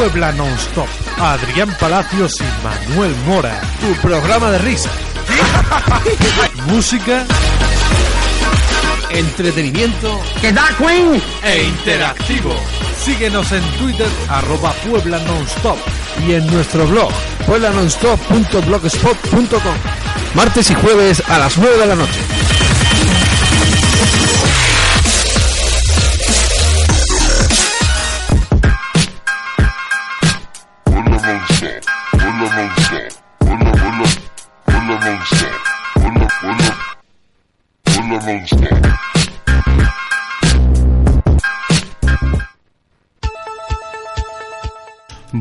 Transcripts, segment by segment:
Puebla Non-Stop. Adrián Palacios y Manuel Mora. Tu programa de risa. Música. Entretenimiento. ¡Que da Queen! E interactivo. Síguenos en Twitter, arroba Puebla Nonstop. Y en nuestro blog, pueblanonstop.blogspot.com. Martes y jueves a las 9 de la noche.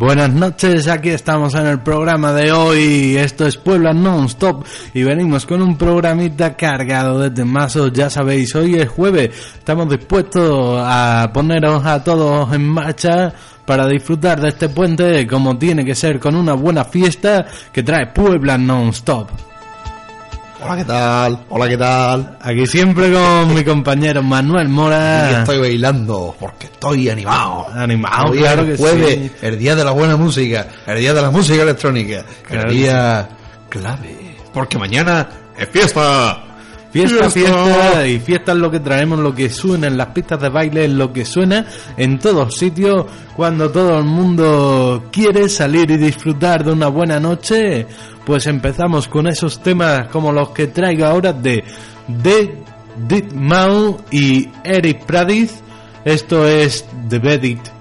Buenas noches, aquí estamos en el programa de hoy. Esto es Puebla Non-Stop y venimos con un programita cargado de temazos. Ya sabéis, hoy es jueves, estamos dispuestos a poneros a todos en marcha para disfrutar de este puente como tiene que ser con una buena fiesta que trae Puebla Non-Stop. Hola, ¿qué tal? Hola, ¿qué tal? Aquí siempre con mi compañero Manuel Mora. Y estoy bailando porque estoy animado. Animado, Hoy claro es que jueves, sí. el día de la buena música, el día de la música electrónica, Claro el día clave. Porque mañana es fiesta. Fiesta, Fiesta. y fiesta es lo que traemos, lo que suena en las pistas de baile, es lo que suena en todos sitios, cuando todo el mundo quiere salir y disfrutar de una buena noche, pues empezamos con esos temas como los que traigo ahora de Dead Mau y Eric Pradis, esto es The Bedit.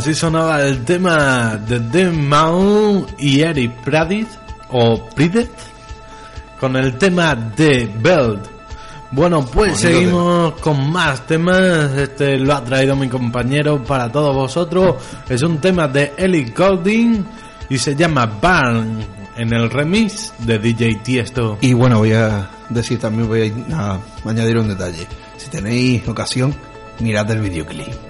Así sonaba el tema de The Mau y Eric Pradit o Pridet con el tema de Belt. Bueno, pues seguimos con más temas. Este lo ha traído mi compañero para todos vosotros. Es un tema de Ellie Golding y se llama Barn en el remix de DJ Tiesto. Y bueno, voy a decir también, voy a, añadir un detalle. Si tenéis ocasión, mirad el videoclip.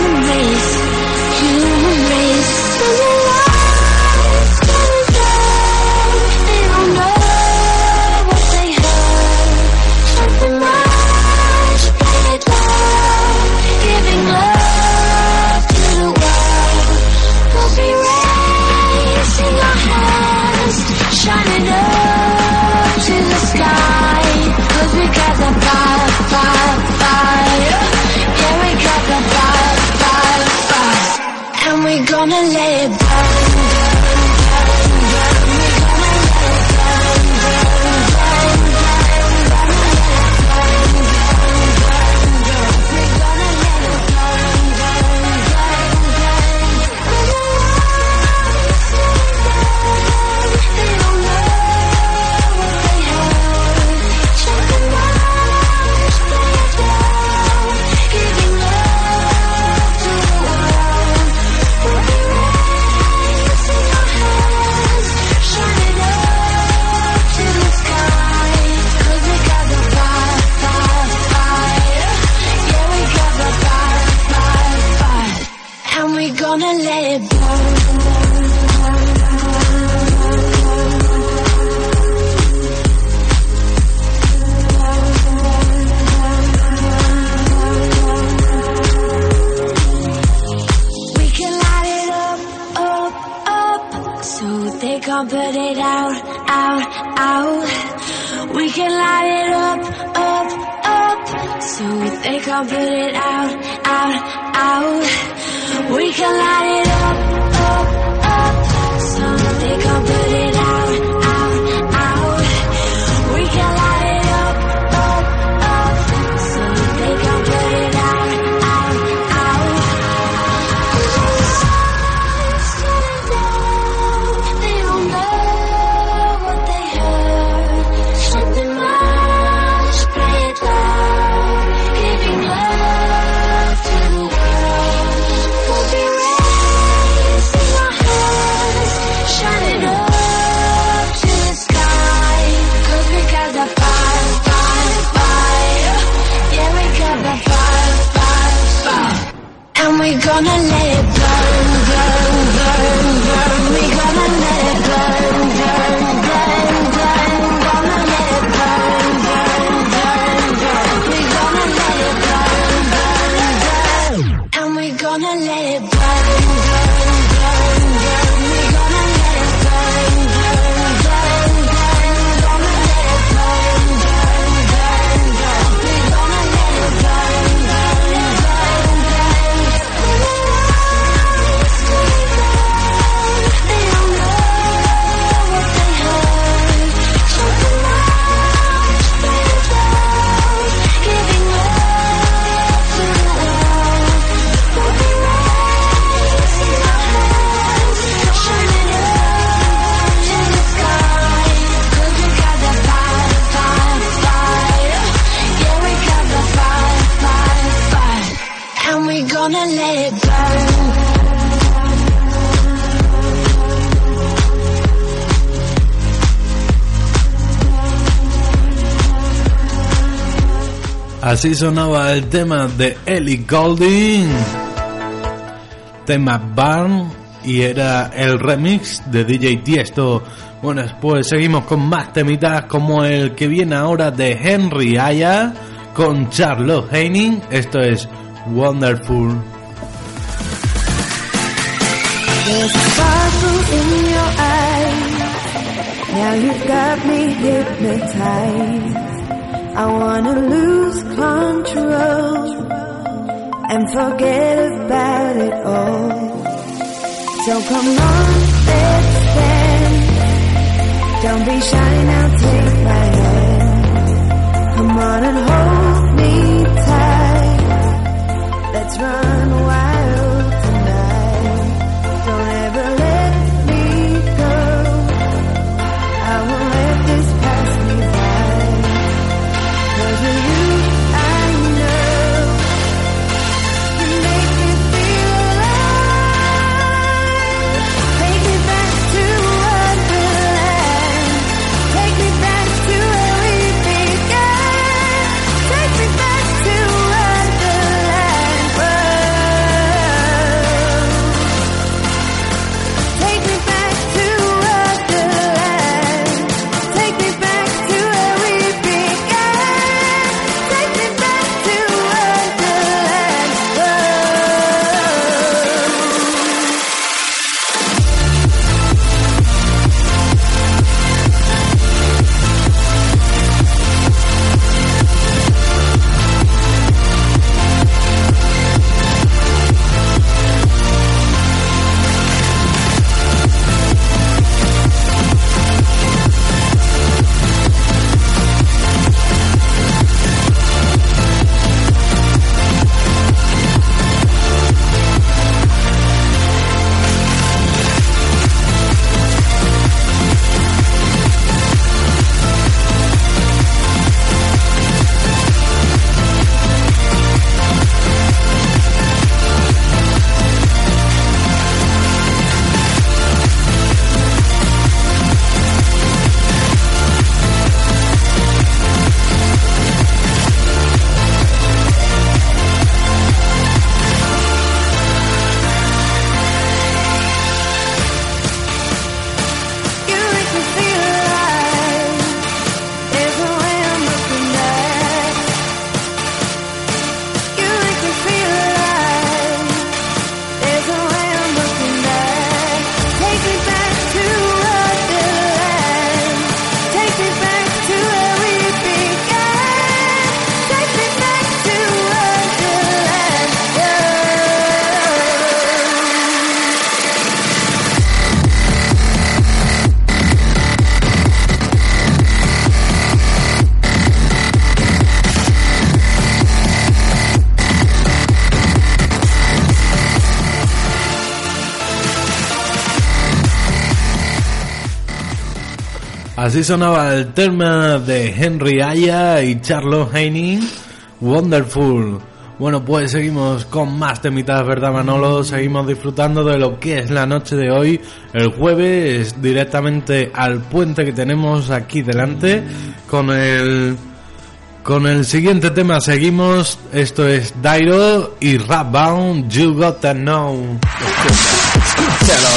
gonna let it burn. Light it up, up, up, so they can't put it out, out, out. We can light it up, up, up, so they can't put it out, out, out. We can light it up, up, up. Something. come. así sonaba el tema de Ellie Golding, tema Barn, y era el remix de DJ Tiesto. Bueno, pues seguimos con más temitas como el que viene ahora de Henry Aya con Charlotte Heining. Esto es Wonderful. I wanna lose control and forget about it all. So come on, let's dance. Don't be shy now, take my hand. Come on and hold me tight. Let's run away. Así sonaba el tema de Henry Aya y Charles Haney, Wonderful. Bueno, pues seguimos con más temitas, ¿verdad Manolo? Seguimos disfrutando de lo que es la noche de hoy, el jueves, directamente al puente que tenemos aquí delante, con el... Con el siguiente tema seguimos, esto es Dairo y Rapbound, You Gotta Know. Escúchalo,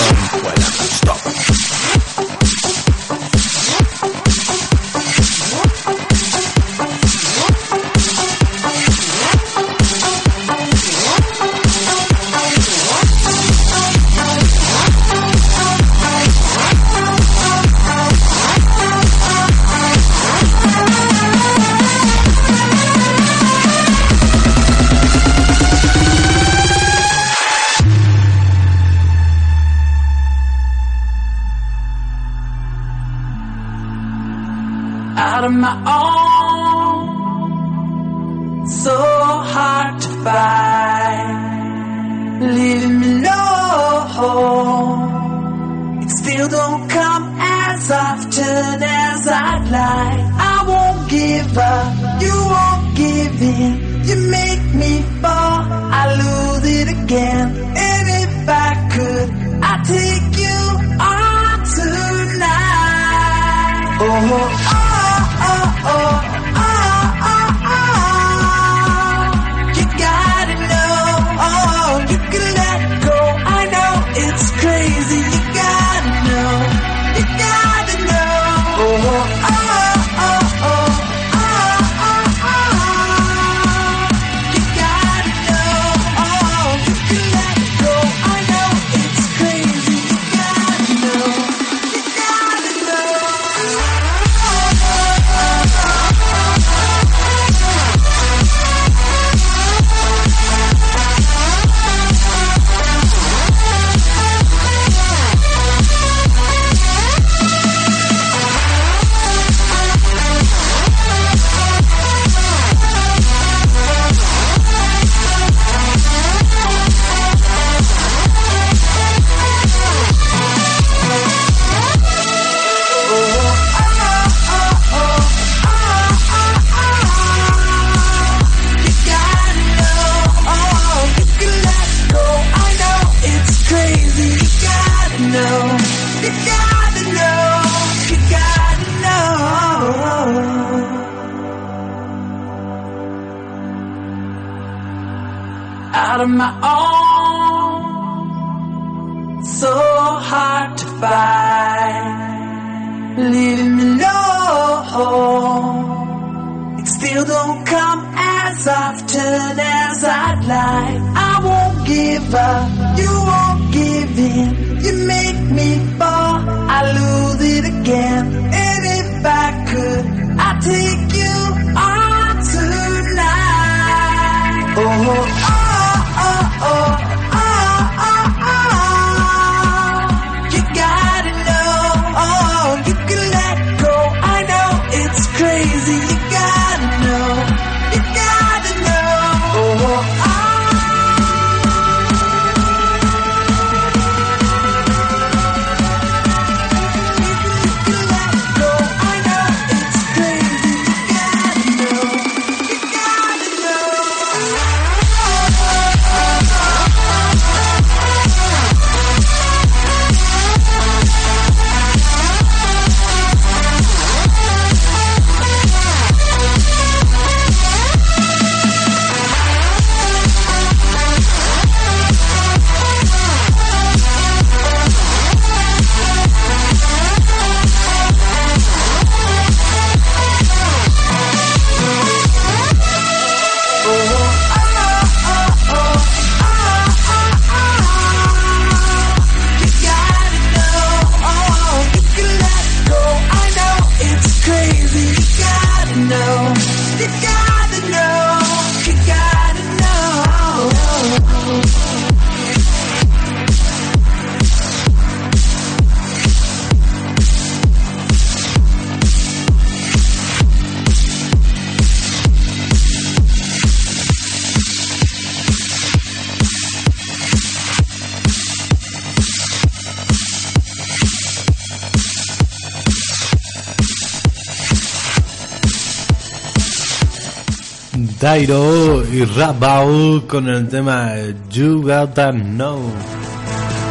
Tairo y Rabau con el tema You Gotta Know.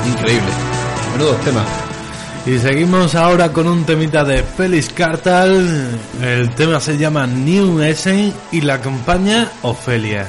Increíble. Menudos temas. Y seguimos ahora con un temita de Félix Cartal. El tema se llama New Essence y la acompaña Ofelia.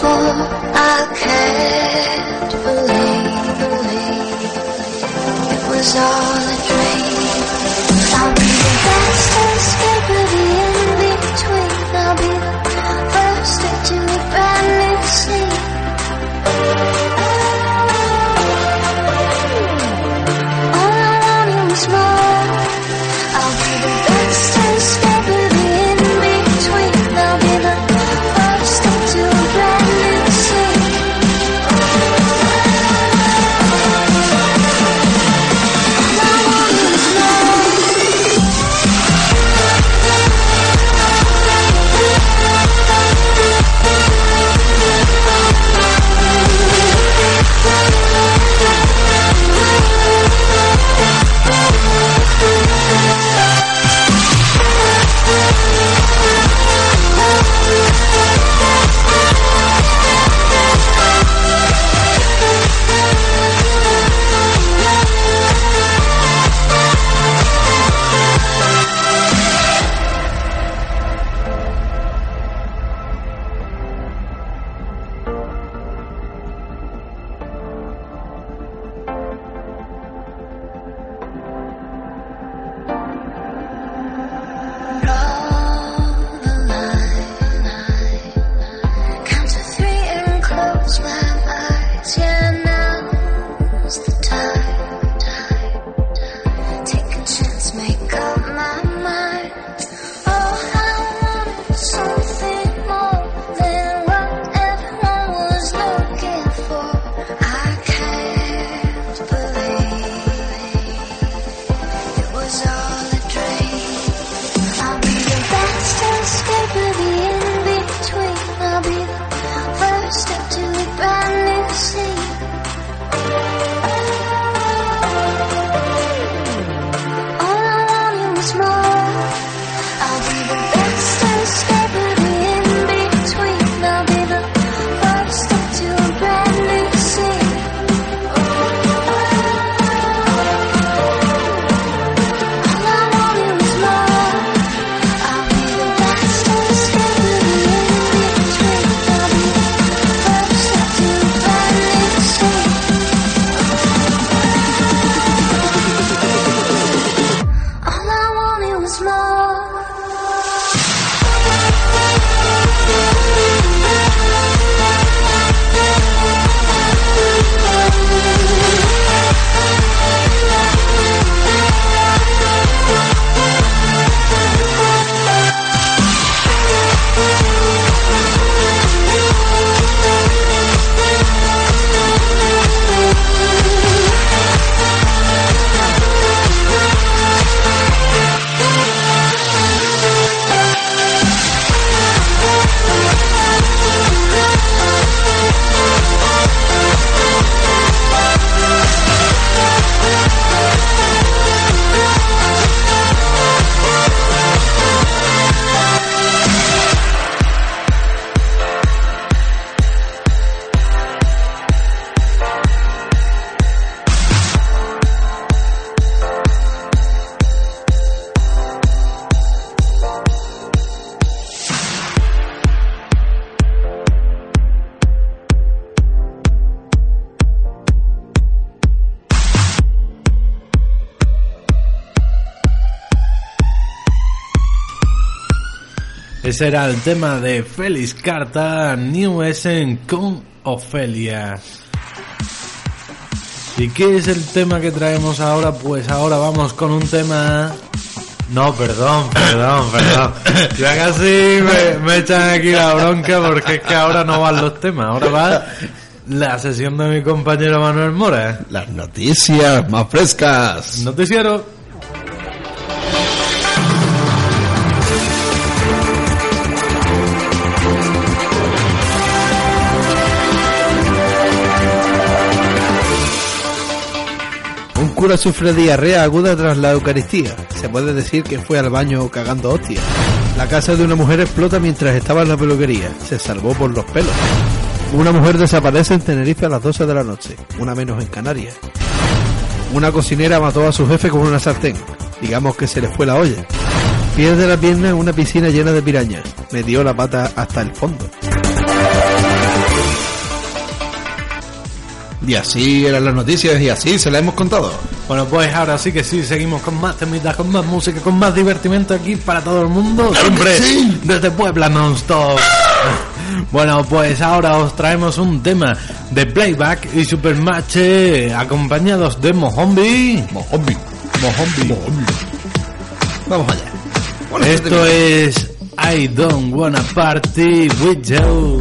I can't believe, believe it was all. Ese era el tema de Félix Carta, New Essen con Ofelia. ¿Y qué es el tema que traemos ahora? Pues ahora vamos con un tema... No, perdón, perdón, perdón. Ya casi me, me echan aquí la bronca porque es que ahora no van los temas, ahora va la sesión de mi compañero Manuel Mora. Las noticias más frescas. Noticiero. Cura sufre diarrea aguda tras la Eucaristía. Se puede decir que fue al baño cagando hostia. La casa de una mujer explota mientras estaba en la peluquería. Se salvó por los pelos. Una mujer desaparece en Tenerife a las 12 de la noche. Una menos en Canarias. Una cocinera mató a su jefe con una sartén. Digamos que se le fue la olla. Pierde la pierna en una piscina llena de pirañas. Metió la pata hasta el fondo. Y así eran las noticias y así se las hemos contado. Bueno, pues ahora sí que sí, seguimos con más temitas, con más música, con más divertimento aquí para todo el mundo. Siempre desde Puebla non-stop. Bueno, pues ahora os traemos un tema de Playback y Supermatch acompañados de Mohombi. Mohombi. Mohombi. Vamos allá. Bueno, Esto es I Don't Wanna Party With You.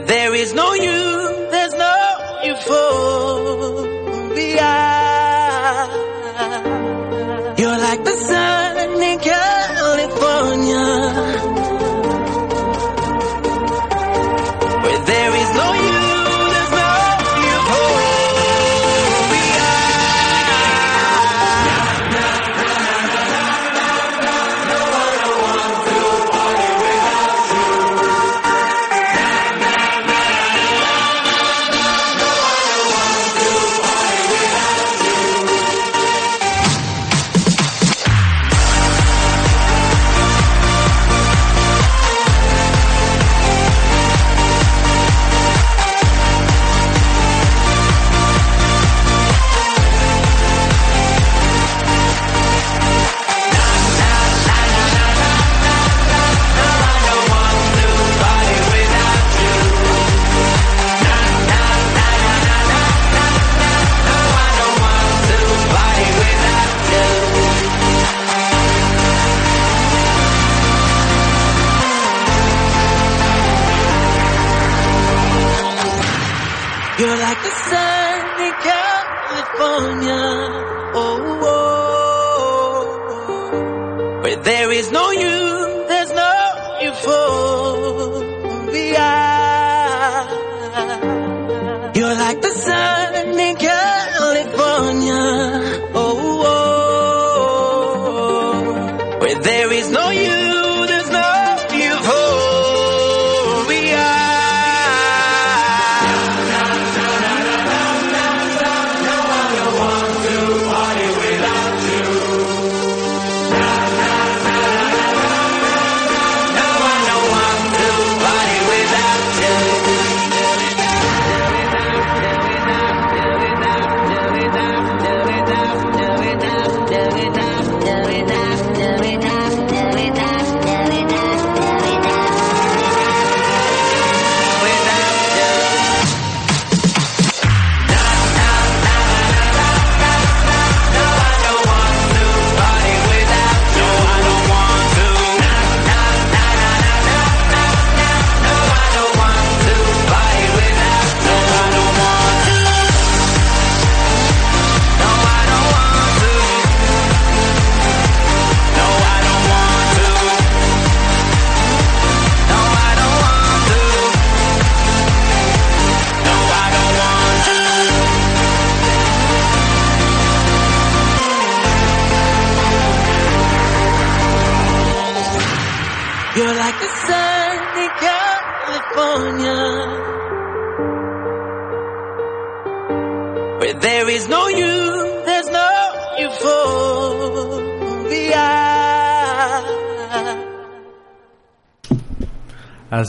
Where there is no you, there's no you for euphoria. You're like the sun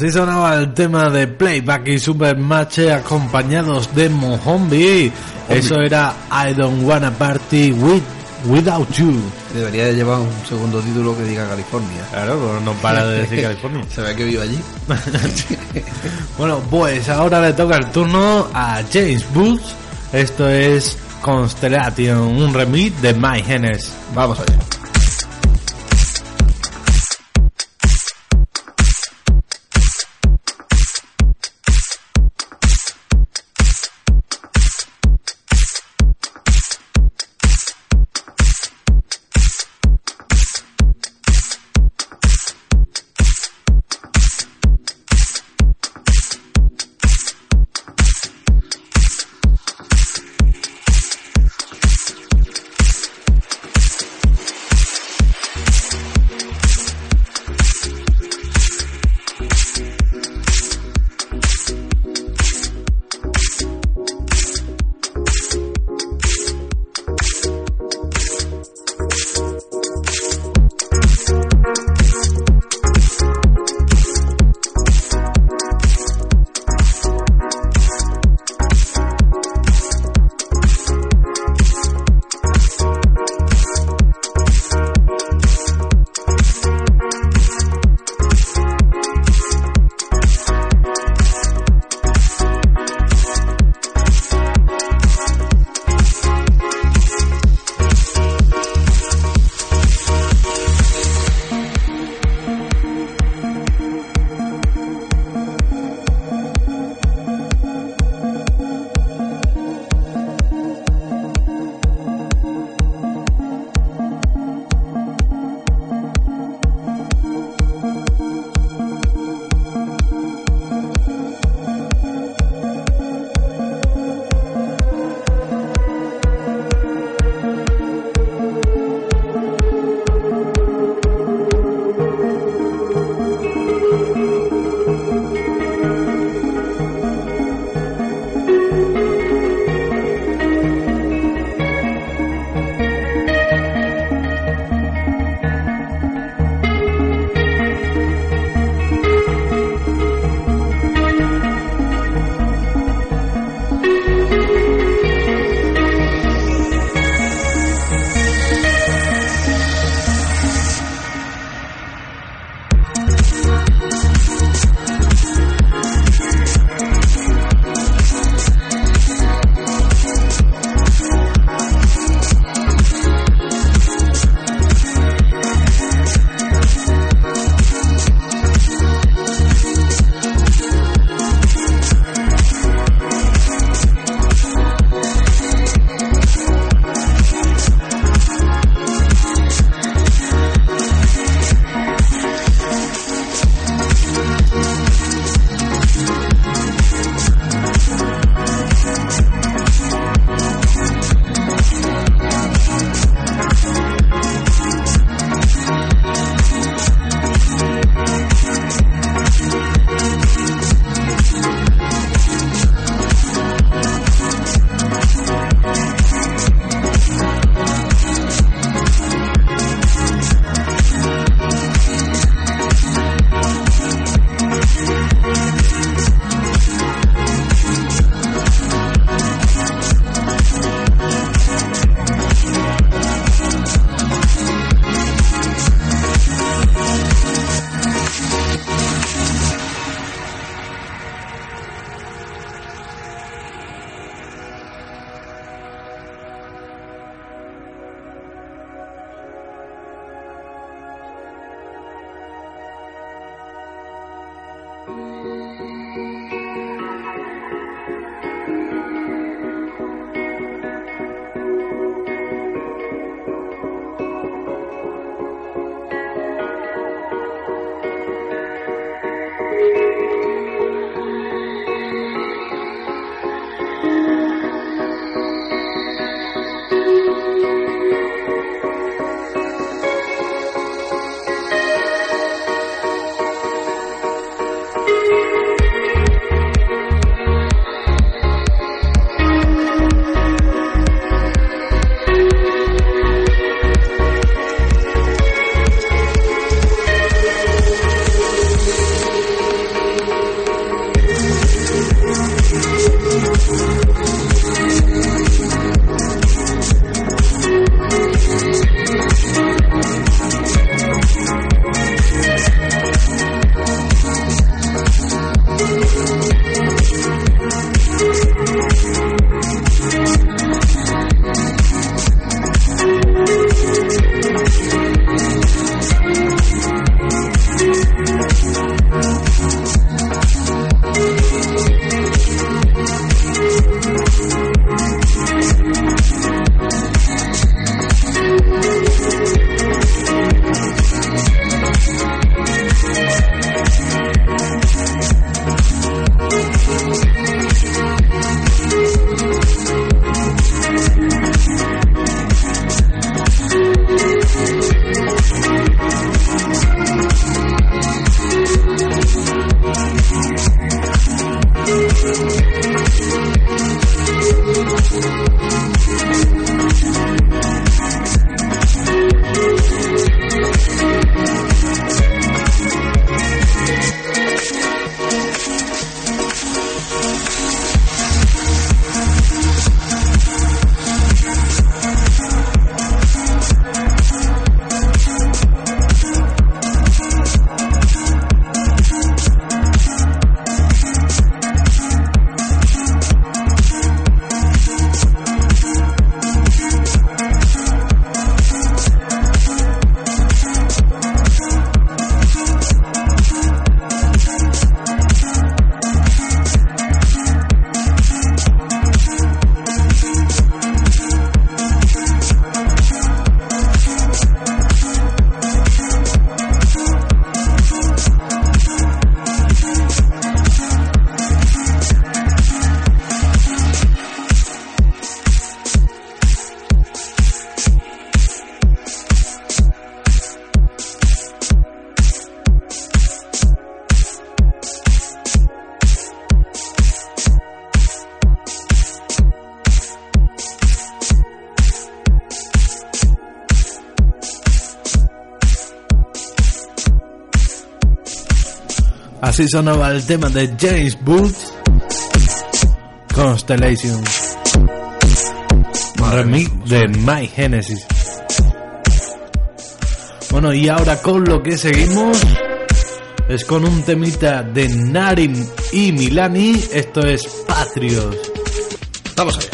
Así sonaba el tema de Playback y Supermatch acompañados de Mohombi. Eso era I Don't Wanna Party with, Without You. Debería de llevar un segundo título que diga California. Claro, pero no para de decir California. Se ve que vive allí. Bueno, pues ahora le toca el turno a James Booth. Esto es Constellation, un remix de My Genes. Vamos allá. Así sonaba el tema de James Booth, Constellation. Remix de My Genesis. Bueno, y ahora con lo que seguimos es con un temita de Narim y Milani. Esto es Patrios. Vamos allá. Patrios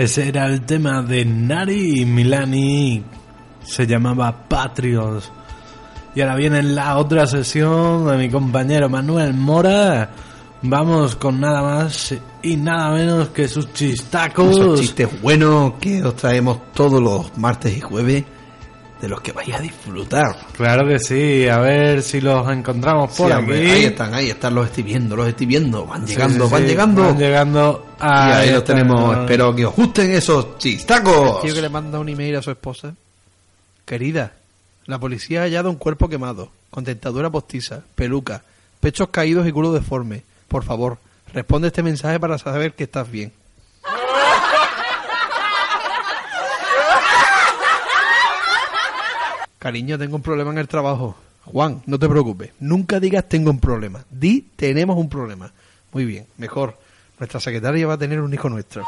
Ese era el tema de Nari y Milani. Se llamaba Patriots. Y ahora viene la otra sesión de mi compañero Manuel Mora. Vamos con nada más y nada menos que sus chistacos. Esos chistes buenos que os traemos todos los martes y jueves, de los que vais a disfrutar. Claro que sí, a ver si los encontramos por Sí, aquí. hombre, ahí están, ahí están, los estoy viendo, los estoy viendo. Van llegando, sí, van sí, llegando. Van llegando. y ahí los están. tenemos. Espero que os gusten esos chistacos. tío que le manda un email a su esposa. Querida, la policía ha hallado un cuerpo quemado, con dentadura postiza, peluca, pechos caídos y culo deforme. Por favor, responde este mensaje para saber que estás bien. Cariño, tengo un problema en el trabajo. Juan, no te preocupes. Nunca digas tengo un problema. Di tenemos un problema. Muy bien, mejor. Nuestra secretaria va a tener un hijo nuestro.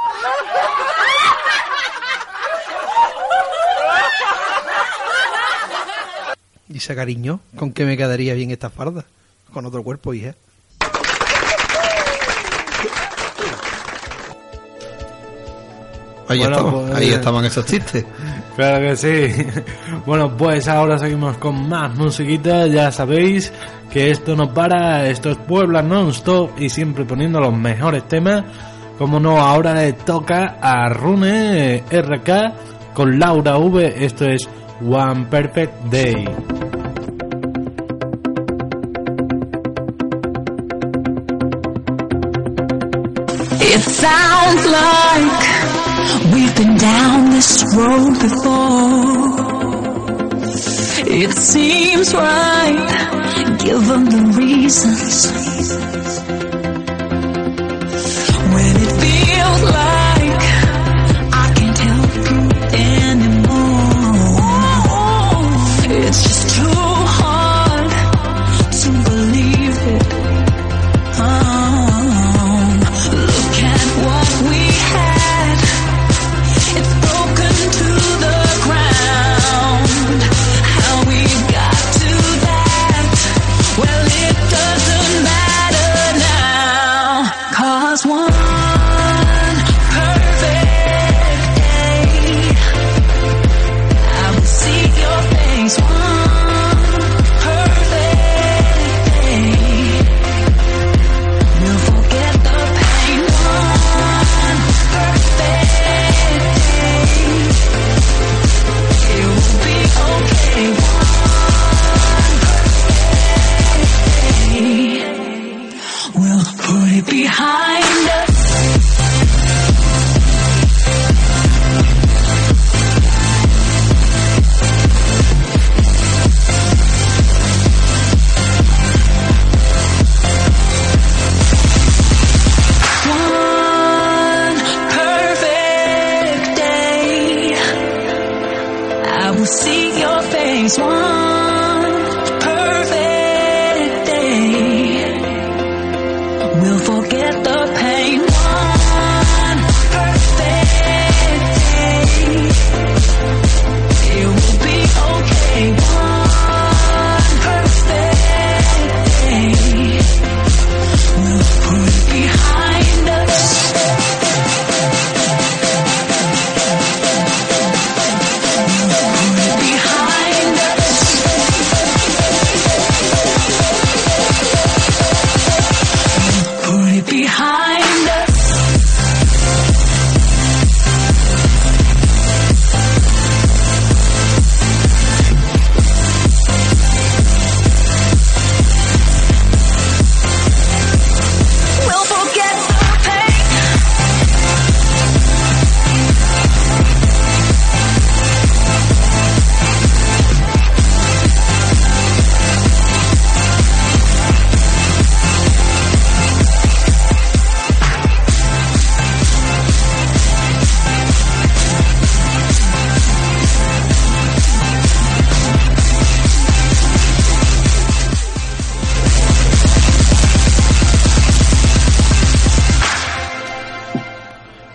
Dice cariño, ¿con qué me quedaría bien esta farda? Con otro cuerpo, hija. Ahí, Bueno, estaban, pues- ahí estaban esos chistes. Claro que sí. Bueno, pues ahora seguimos con más musiquita. Ya sabéis que esto no para, esto es Puebla non-stop y siempre poniendo los mejores temas. Como no, ahora le toca a Rune RK con Laura V. Esto es One Perfect Day. It sounds like we've been down this road before. It seems right, Give them the reasons.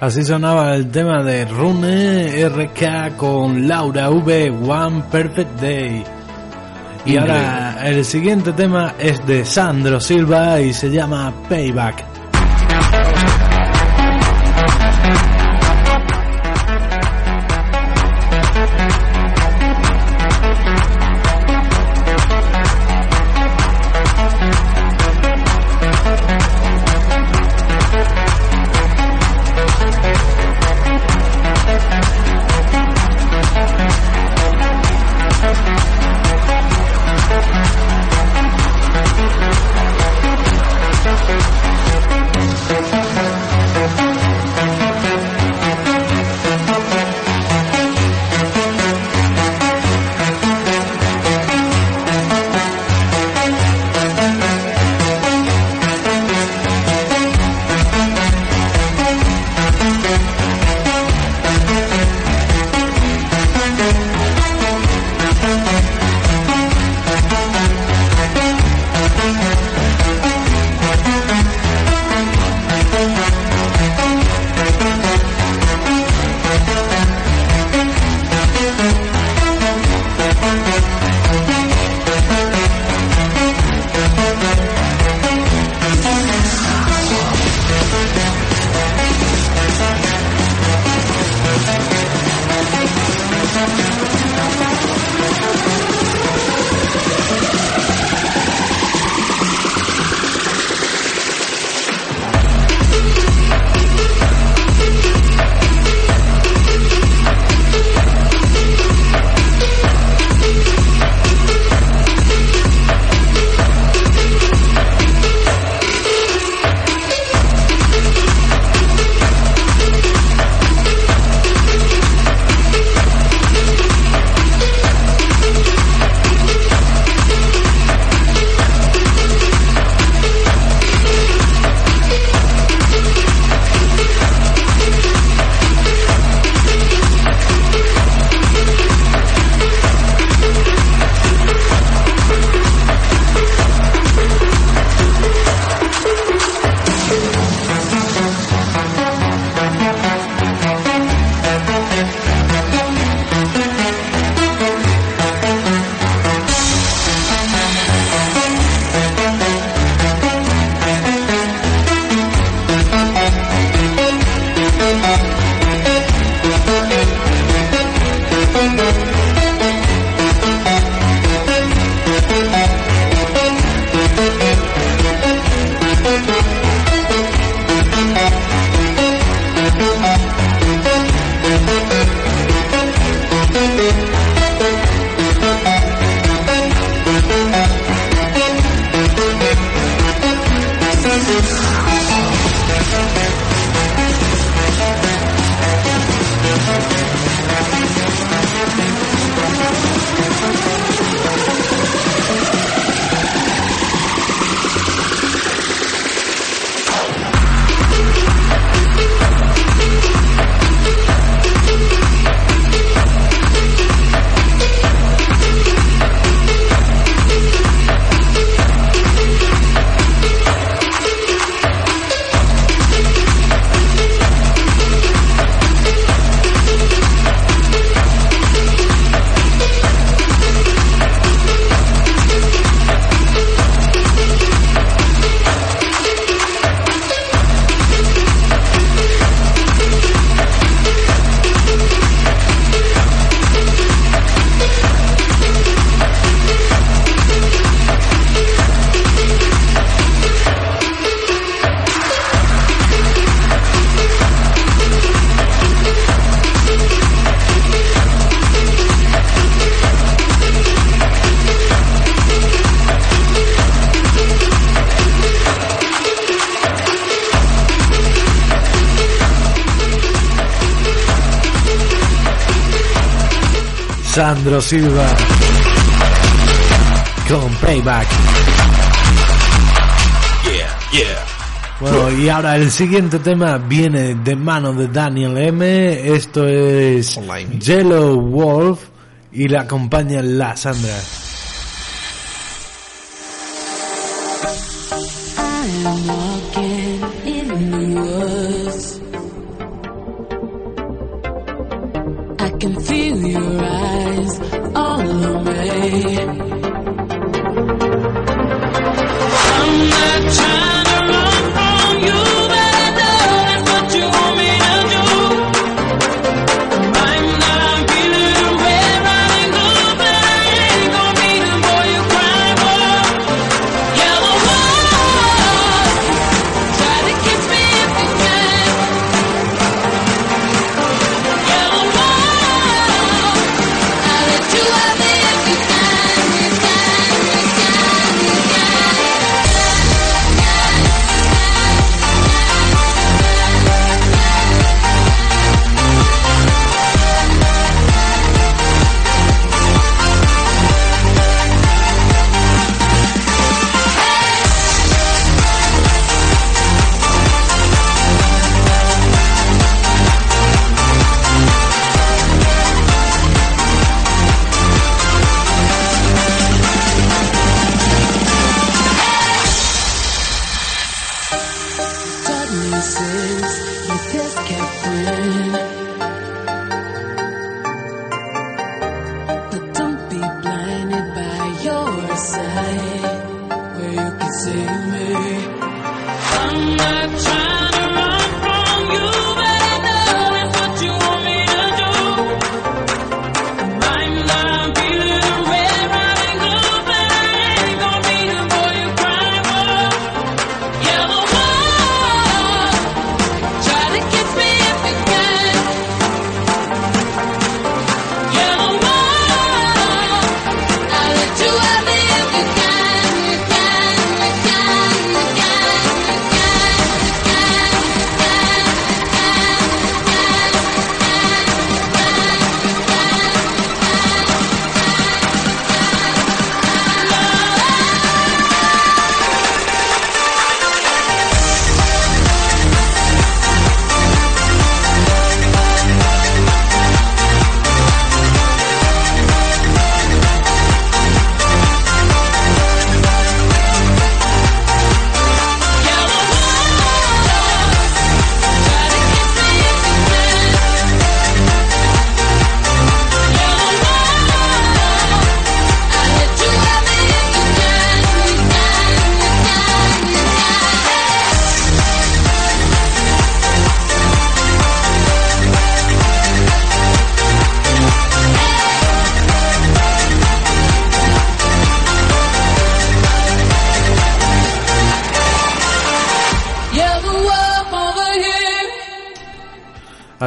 Así sonaba el tema de Rune RK con Laura V, One Perfect Day. Y ahora el siguiente tema es de Sandro Silva y se llama Payback. Sandro Silva con Payback. Bueno, y ahora el siguiente tema viene de mano de Daniel M. Esto es Online. Yellow Wolf y la acompaña la Sandra.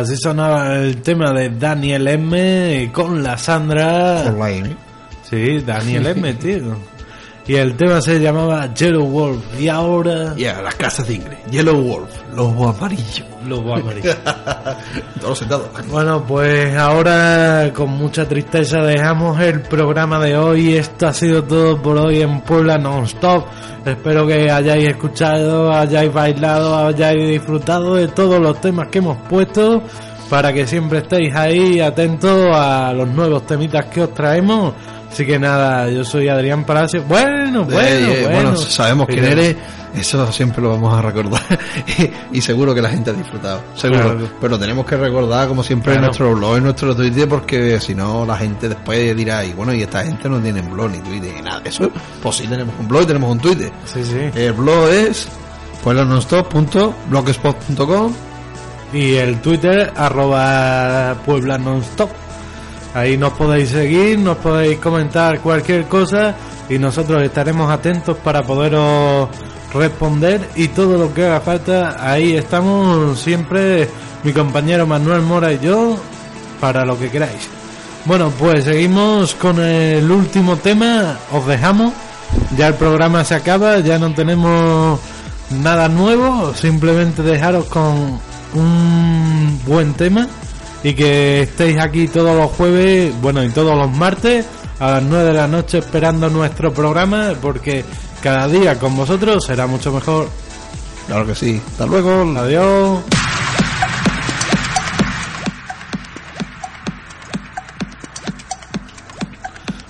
Así sonaba el tema de Daniel M con la Sandra. Online. Sí, Daniel M, tío. Y el tema se llamaba Yellow Wolf. Y ahora. Ya, las casas de inglés. Yellow Wolf, lobo amarillo. Lobo amarillo. Todos sentados. Bueno, pues ahora con mucha tristeza dejamos el programa de hoy. Esto ha sido todo por hoy en Puebla Non-Stop. Espero que hayáis escuchado, hayáis bailado, hayáis disfrutado de todos los temas que hemos puesto para que siempre estéis ahí atentos a los nuevos temitas que os traemos. Así que nada, yo soy Adrián Palacio. Bueno, bueno, Eh, eh, bueno. sabemos quién eres, eso siempre lo vamos a recordar. y, y seguro que la gente ha disfrutado, seguro. Claro. Pero tenemos que recordar, como siempre, en nuestro blog, en nuestro Twitter, porque si no, la gente después dirá, y bueno, y esta gente no tiene blog ni Twitter ni nada. Eso, pues sí, tenemos un blog y tenemos un Twitter. Sí, sí. El blog es pueblanonstop.blogspot.com y el Twitter arroba Puebla Nonstop. Ahí nos podéis seguir, nos podéis comentar cualquier cosa y nosotros estaremos atentos para poderos responder y todo lo que haga falta. Ahí estamos siempre mi compañero Manuel Mora y yo para lo que queráis. Bueno, pues seguimos con el último tema, os dejamos. Ya el programa se acaba, ya no tenemos nada nuevo, simplemente dejaros con un buen tema y que estéis aquí todos los jueves, bueno, y todos los martes a las 9 de la noche esperando nuestro programa porque cada día con vosotros será mucho mejor. Claro que sí. Hasta luego. Adiós.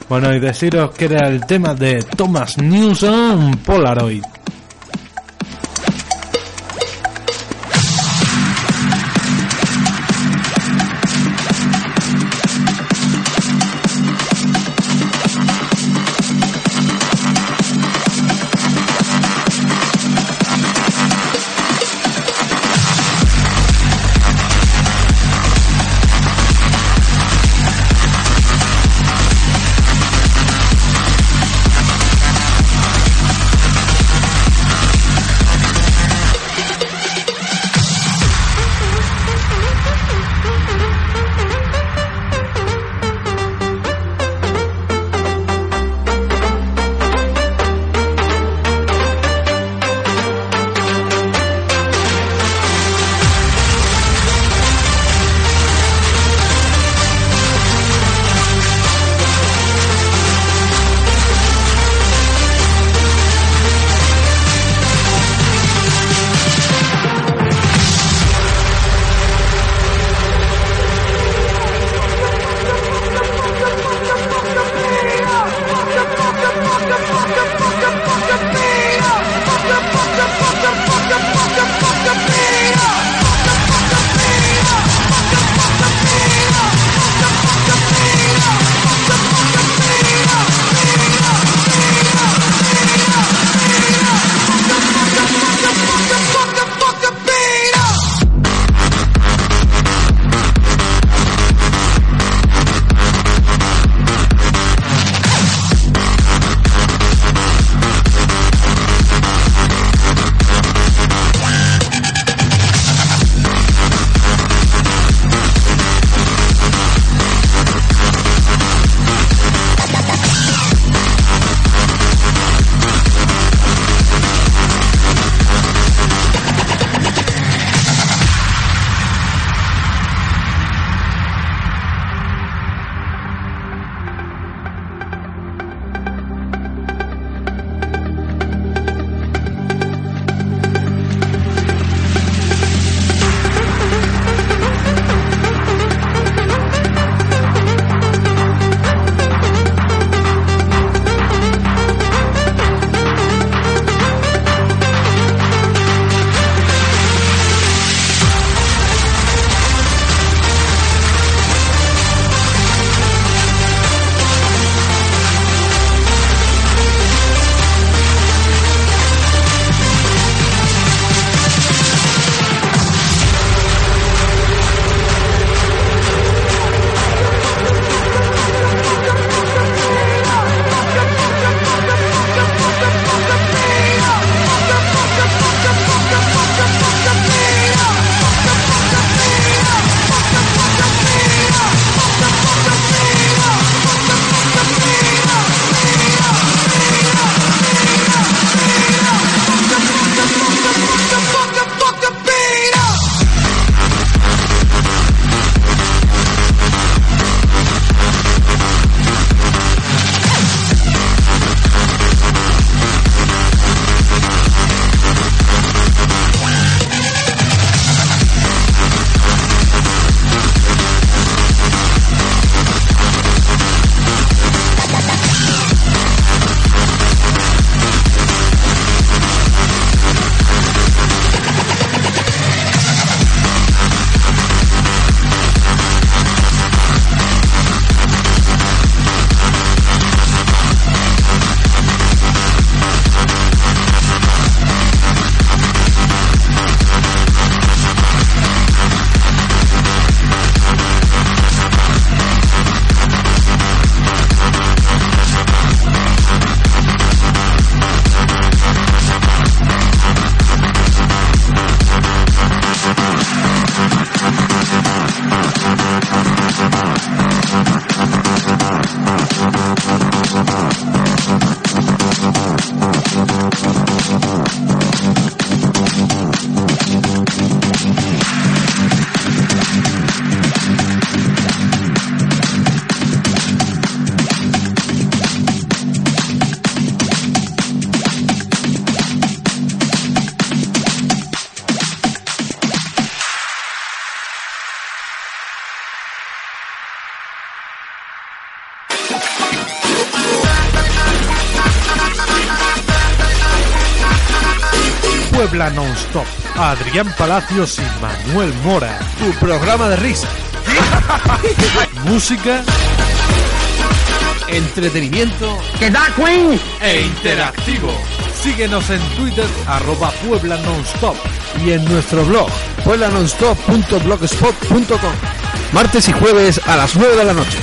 Bueno, y deciros que era el tema de Thomas Newson Polaroid. Adrián Palacios y Manuel Mora. Tu programa de risa, Música entretenimiento e interactivo. Síguenos en Twitter, arroba Puebla Nonstop. y en nuestro blog pueblanonstop.blogspot.com. Martes y jueves a las 9 de la noche.